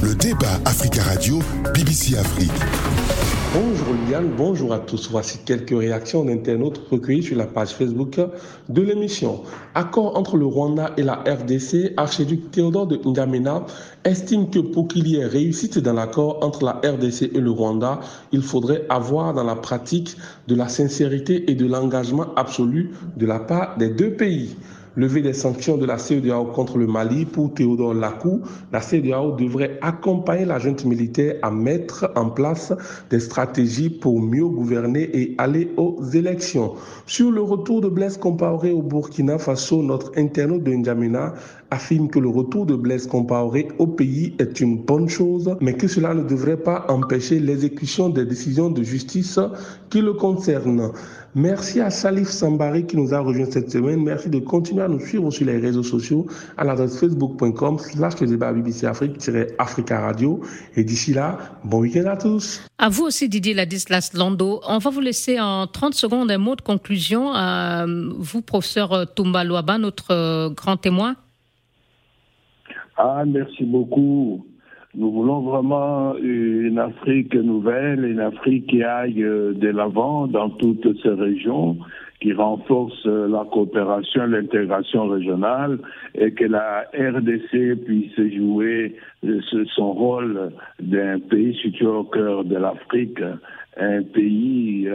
Le débat Africa Radio, BBC Afrique. Bonjour Liane, bonjour à tous. Voici quelques réactions d'internautes recueillies sur la page Facebook de l'émission. Accord entre le Rwanda et la RDC, archiduc Théodore de N'Djamena estime que pour qu'il y ait réussite dans l'accord entre la RDC et le Rwanda, il faudrait avoir dans la pratique de la sincérité et de l'engagement absolu de la part des deux pays lever des sanctions de la CEDEAO contre le Mali pour Théodore Lacou, la CEDEAO devrait accompagner la junte militaire à mettre en place des stratégies pour mieux gouverner et aller aux élections. Sur le retour de Blaise Compaoré au Burkina Faso, notre internaute de N'Djamena affirme que le retour de Blaise Compaoré au pays est une bonne chose, mais que cela ne devrait pas empêcher l'exécution des décisions de justice qui le concernent. Merci à Salif Sambari qui nous a rejoint cette semaine. Merci de continuer à nous suivre sur les réseaux sociaux à l'adresse facebook.com slash le débat BBC Afrique-Africa Radio. Et d'ici là, bon week-end à tous. À vous aussi Didier Ladislas Lando. On va vous laisser en 30 secondes un mot de conclusion. À vous, professeur Toumba Louaba, notre grand témoin. Ah, merci beaucoup. Nous voulons vraiment une Afrique nouvelle, une Afrique qui aille euh, de l'avant dans toutes ces régions, qui renforce euh, la coopération, l'intégration régionale et que la RDC puisse jouer euh, son rôle d'un pays situé au cœur de l'Afrique, un pays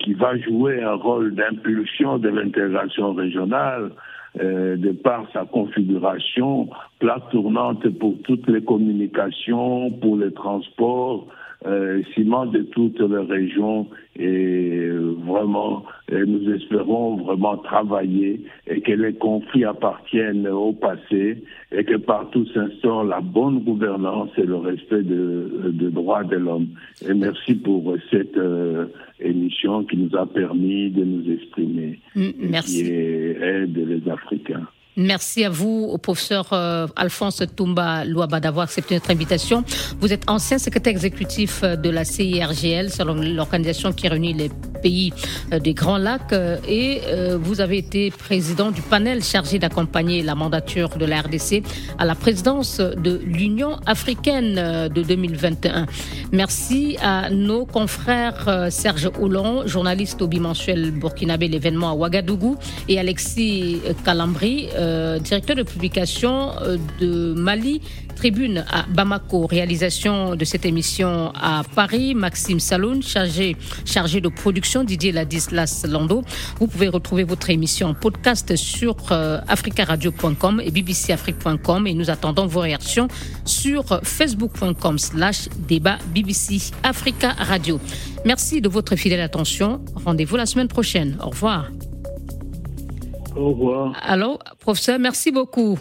qui va jouer un rôle d'impulsion de l'intégration régionale euh, de par sa configuration, plaque tournante pour toutes les communications, pour les transports, euh, ciment de toutes les régions et vraiment, nous espérons vraiment travailler et que les conflits appartiennent au passé et que partout s'instaure la bonne gouvernance et le respect des de droits de l'homme. Et merci pour cette euh, émission qui nous a permis de nous exprimer. Merci. Et qui aide les Africains. Merci à vous, au professeur euh, Alphonse Toumba Louaba, d'avoir accepté notre invitation. Vous êtes ancien secrétaire exécutif euh, de la CIRGL, selon l'organisation qui réunit les pays euh, des Grands Lacs, et vous avez été président du panel chargé d'accompagner la mandature de la RDC à la présidence de l'Union africaine de 2021. Merci à nos confrères Serge Houlon, journaliste au bimensuel burkinabé l'événement à Ouagadougou, et Alexis Calambri, euh, directeur de publication euh, de Mali Tribune à Bamako. Réalisation de cette émission à Paris, Maxime Saloun, chargé, de production, Didier Ladislas Lando. Vous pouvez retrouver votre émission en podcast sur euh, africaradio.com et bbcafrique.com et nous attendons vos réactions sur facebook.com slash débat BBC Africa Radio. Merci de votre fidèle attention. Rendez-vous la semaine prochaine. Au revoir. Au revoir. Alors, professeur, merci beaucoup.